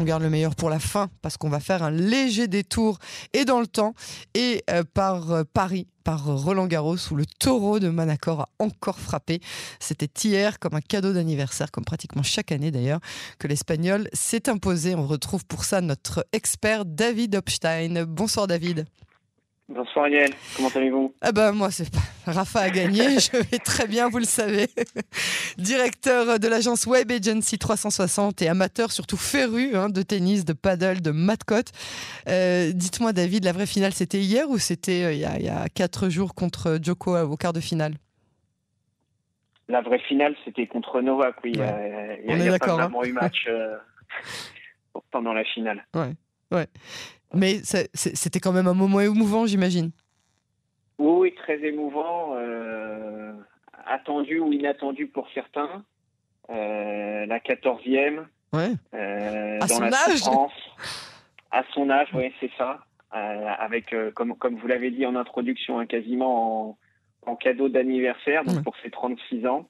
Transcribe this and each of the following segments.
On garde le meilleur pour la fin parce qu'on va faire un léger détour et dans le temps et euh, par euh, Paris, par Roland Garros où le taureau de Manacor a encore frappé. C'était hier comme un cadeau d'anniversaire, comme pratiquement chaque année d'ailleurs, que l'Espagnol s'est imposé. On retrouve pour ça notre expert David Opstein. Bonsoir David. Bonsoir Yael, comment allez-vous? Ah ben moi c'est pas Rafa a gagné, je vais très bien, vous le savez. Directeur de l'agence Web Agency 360 et amateur surtout féru hein, de tennis, de paddle, de matcote. Euh, Dites-moi David, la vraie finale c'était hier ou c'était euh, il, y a quatre jours contre Joko au quart de finale? La vraie finale c'était contre Novak, oui. Il y a, il y a, pas hein. vraiment eu match euh, pendant la finale. Ouais, ouais. Mais c'était quand même un moment émouvant, j'imagine. Oui, très émouvant, euh, attendu ou inattendu pour certains. Euh, la quatorzième. Ouais. Euh, à son âge. À son âge, oui, c'est ça. avec, comme, comme vous l'avez dit en introduction, hein, quasiment en, cadeau d'anniversaire, donc pour ses 36 ans,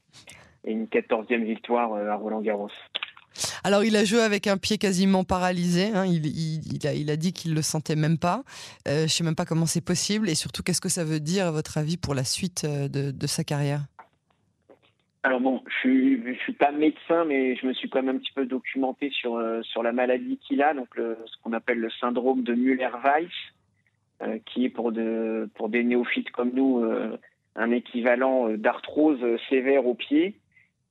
et une quatorzième victoire à Roland Garros. Alors, il a joué avec un pied quasiment paralysé. Hein. Il, a, dit qu'il le sentait même pas. Euh, je ne sais même pas comment c'est possible. Et surtout, qu'est-ce que ça veut dire, à votre avis, pour la suite euh, de, sa carrière? Alors bon, je suis, suis pas médecin, mais je me suis quand même un petit peu documenté sur, euh, la maladie qu'il a, donc ce qu'on appelle le syndrome de Müller-Weiss, qui est pour des néophytes comme nous un équivalent d'arthrose sévère au pied.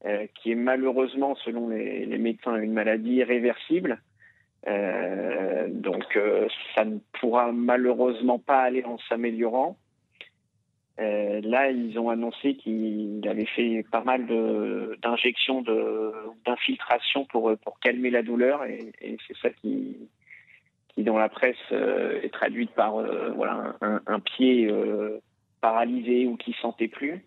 Euh, qui est malheureusement, selon les, médecins, une maladie irréversible. Euh, donc, euh, ça ne pourra malheureusement pas aller en s'améliorant. là, ils ont annoncé qu'il avait fait pas mal d'injections, d'infiltration pour, pour calmer la douleur, et, c'est ça qui, qui, dans la presse, est traduite par voilà, un, un pied paralysé ou qui sentait plus.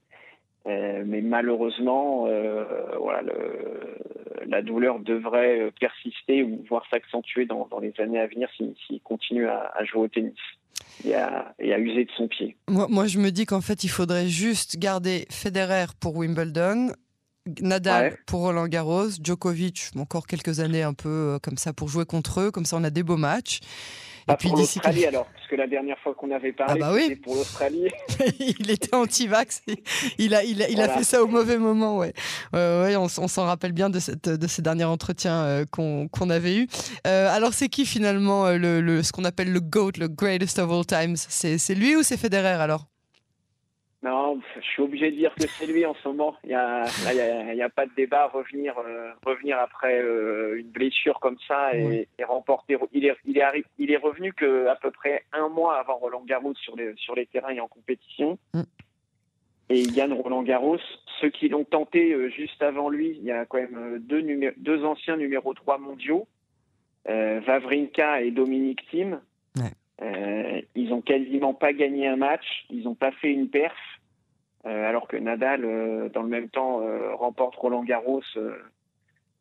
Euh, mais malheureusement, euh, voilà, le, la douleur devrait persister ou voire s'accentuer dans, dans, les années à venir s'il continue à, à, jouer au tennis et à, et à, user de son pied. Moi, moi je me dis qu'en fait, il faudrait juste garder Federer pour Wimbledon, Nadal pour Roland Garros, Djokovic encore quelques années un peu euh, comme ça pour jouer contre eux, comme ça on a des beaux matchs. Pas pour l'Australie alors, parce que la dernière fois qu'on avait parlé, ah bah c'était pour l'Australie. il était anti-vax, il a, il a, il a fait ça au mauvais moment, ouais. ouais on, s'en rappelle bien de, cette, de ces derniers entretiens euh, qu'on avait eus. Euh, alors c'est qui finalement euh, le, ce qu'on appelle le GOAT, le greatest of all times? C'est lui ou c'est Federer alors? Non, je suis obligé de dire que c'est lui en ce moment. Il n'y a, a, pas de débat. Revenir, euh, revenir après euh, une blessure comme ça et, remporter. Il est, il, est, il est revenu qu'à peu près un mois avant Roland Garros sur les, sur les terrains et en compétition. Mm. Et il gagne Roland Garros. Ceux qui l'ont tenté euh, juste avant lui, il y a quand même deux, deux anciens numéro 3 mondiaux, Vavrinka et Dominique Thiem. Euh, ils ont quasiment pas gagné un match, ils n'ont pas fait une perf, alors que Nadal, euh, dans le même temps, remporte Roland Garros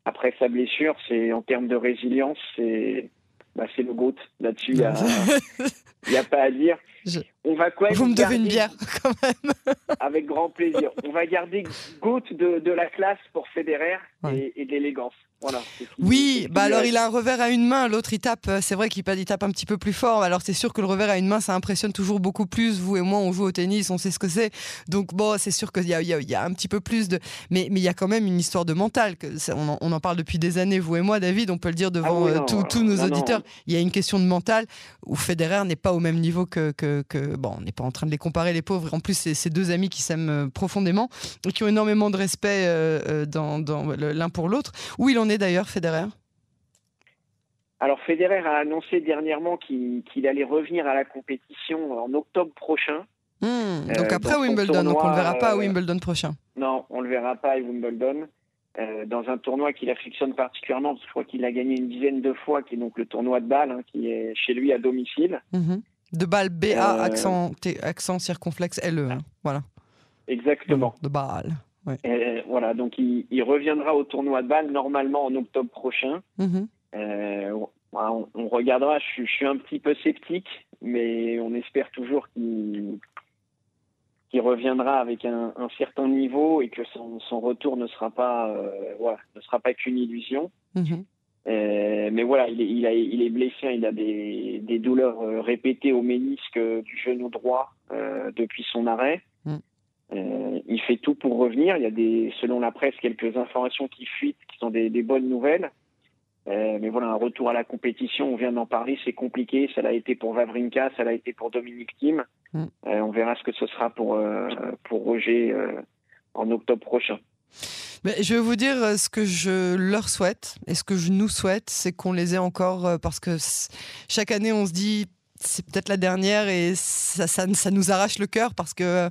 après sa blessure. C'est en termes de résilience, c'est bah, c'est le GOAT. Là-dessus, il n'y a, pas à dire. On va quoi Vous me devez une bière, quand même. avec grand plaisir. On va garder GOAT de, de la classe pour Federer et, et de l'élégance. Oui, bah alors il a un revers à une main, l'autre il tape, euh, c'est vrai qu'il tape un petit peu plus fort, alors c'est sûr que le revers à une main ça impressionne toujours beaucoup plus, vous et moi on joue au tennis, on sait ce que c'est, donc bon c'est sûr qu'il y, y a, un petit peu plus de... Mais, mais il y a quand même une histoire de mental, que on, en, parle depuis des années, vous et moi David, on peut le dire devant ah euh, tous nos auditeurs, il y a une question de mental où Federer n'est pas au même niveau que... que, bon, on n'est pas en train de les comparer les pauvres, en plus c'est ces deux amis qui s'aiment euh, profondément et qui ont énormément de respect dans, dans l'un pour l'autre, où il en est d'ailleurs, Federer? Alors Federer a annoncé dernièrement qu'il allait revenir à la compétition en octobre prochain. Hmm, euh, donc après Wimbledon, donc on ne le verra pas à euh, Wimbledon prochain. Non, on ne le verra pas à Wimbledon. Euh, dans un tournoi qu'il affectionne particulièrement, parce que je crois qu'il a gagné une dizaine de fois, qui est donc le tournoi de Bâle, hein, qui est chez lui à domicile. Mhm. De Bâle, B-A, accent, accent circonflexe L-E. Hein, voilà. Exactement. De Bâle voilà, donc il, reviendra au tournoi de Bâle normalement en octobre prochain. Mhm. Euh, on, regardera. Je, suis un petit peu sceptique, mais on espère toujours qu'il reviendra avec un, certain niveau et que son, retour ne sera pas, euh, ne sera pas qu'une illusion. Mhm. mais voilà, il est, il, a, il est blessé, hein. il a des, des douleurs répétées au ménisque du genou droit depuis son arrêt. Mm. il fait tout pour revenir. Il y a des, selon la presse, quelques informations qui fuitent, qui sont des, des bonnes nouvelles. Euh, mais voilà, un retour à la compétition, on vient d'en parler, c'est compliqué. Ça l'a été pour Vavrinka, ça l'a été pour Dominique Thiem. Mm. Euh, on verra ce que ce sera pour, euh, pour Roger en octobre prochain. Mais je vais vous dire ce que je leur souhaite et ce que je nous souhaite, c'est qu'on les ait encore parce que chaque année on se dit c'est peut-être la dernière et ça, ça, ça nous arrache le cœur parce que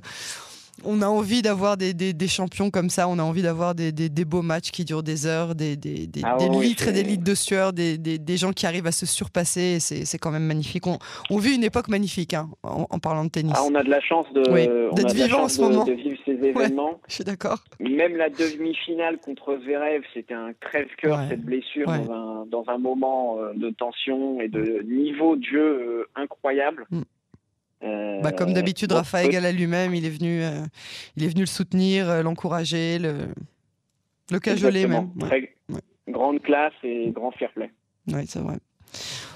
on a envie d'avoir des, champions comme ça, on a envie d'avoir des, beaux matchs qui durent des heures, des, ah litres et des litres de sueur, des, gens qui arrivent à se surpasser. C'est quand même magnifique. On, vit une époque magnifique hein, en, parlant de tennis. Ah, on a de la chance de, vivre en ce moment. De vivre ces événements. je suis d'accord. Même la demi-finale contre Zverev, c'était un crève-cœur, cette blessure, dans un, moment euh, de tension et de niveau de jeu euh, incroyable. Mm. Bah, comme d'habitude, Rafa Gala lui-même, il est venu, euh, il est venu le soutenir, euh, l'encourager, le, le cajoler même. Grande classe et grand fair play. Oui, c'est vrai.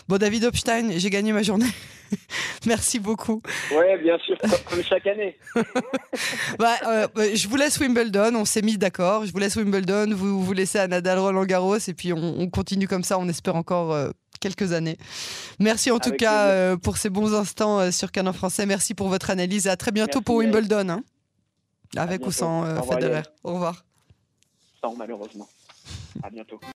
Bon, David Hopstein, j'ai gagné ma journée. Merci beaucoup. Oui, bien sûr, comme chaque année. bah, euh, je vous laisse Wimbledon, on s'est mis d'accord. Je vous laisse Wimbledon, vous vous laissez à Nadal Roland Garros, et puis on, continue comme ça, on espère encore quelques années. Merci en tout cas euh, pour ces bons instants euh, sur Canon Français. Merci pour votre analyse. À très bientôt pour Wimbledon. Hein. avec ou sans euh, Federer. Au revoir. Sans, malheureusement. À bientôt.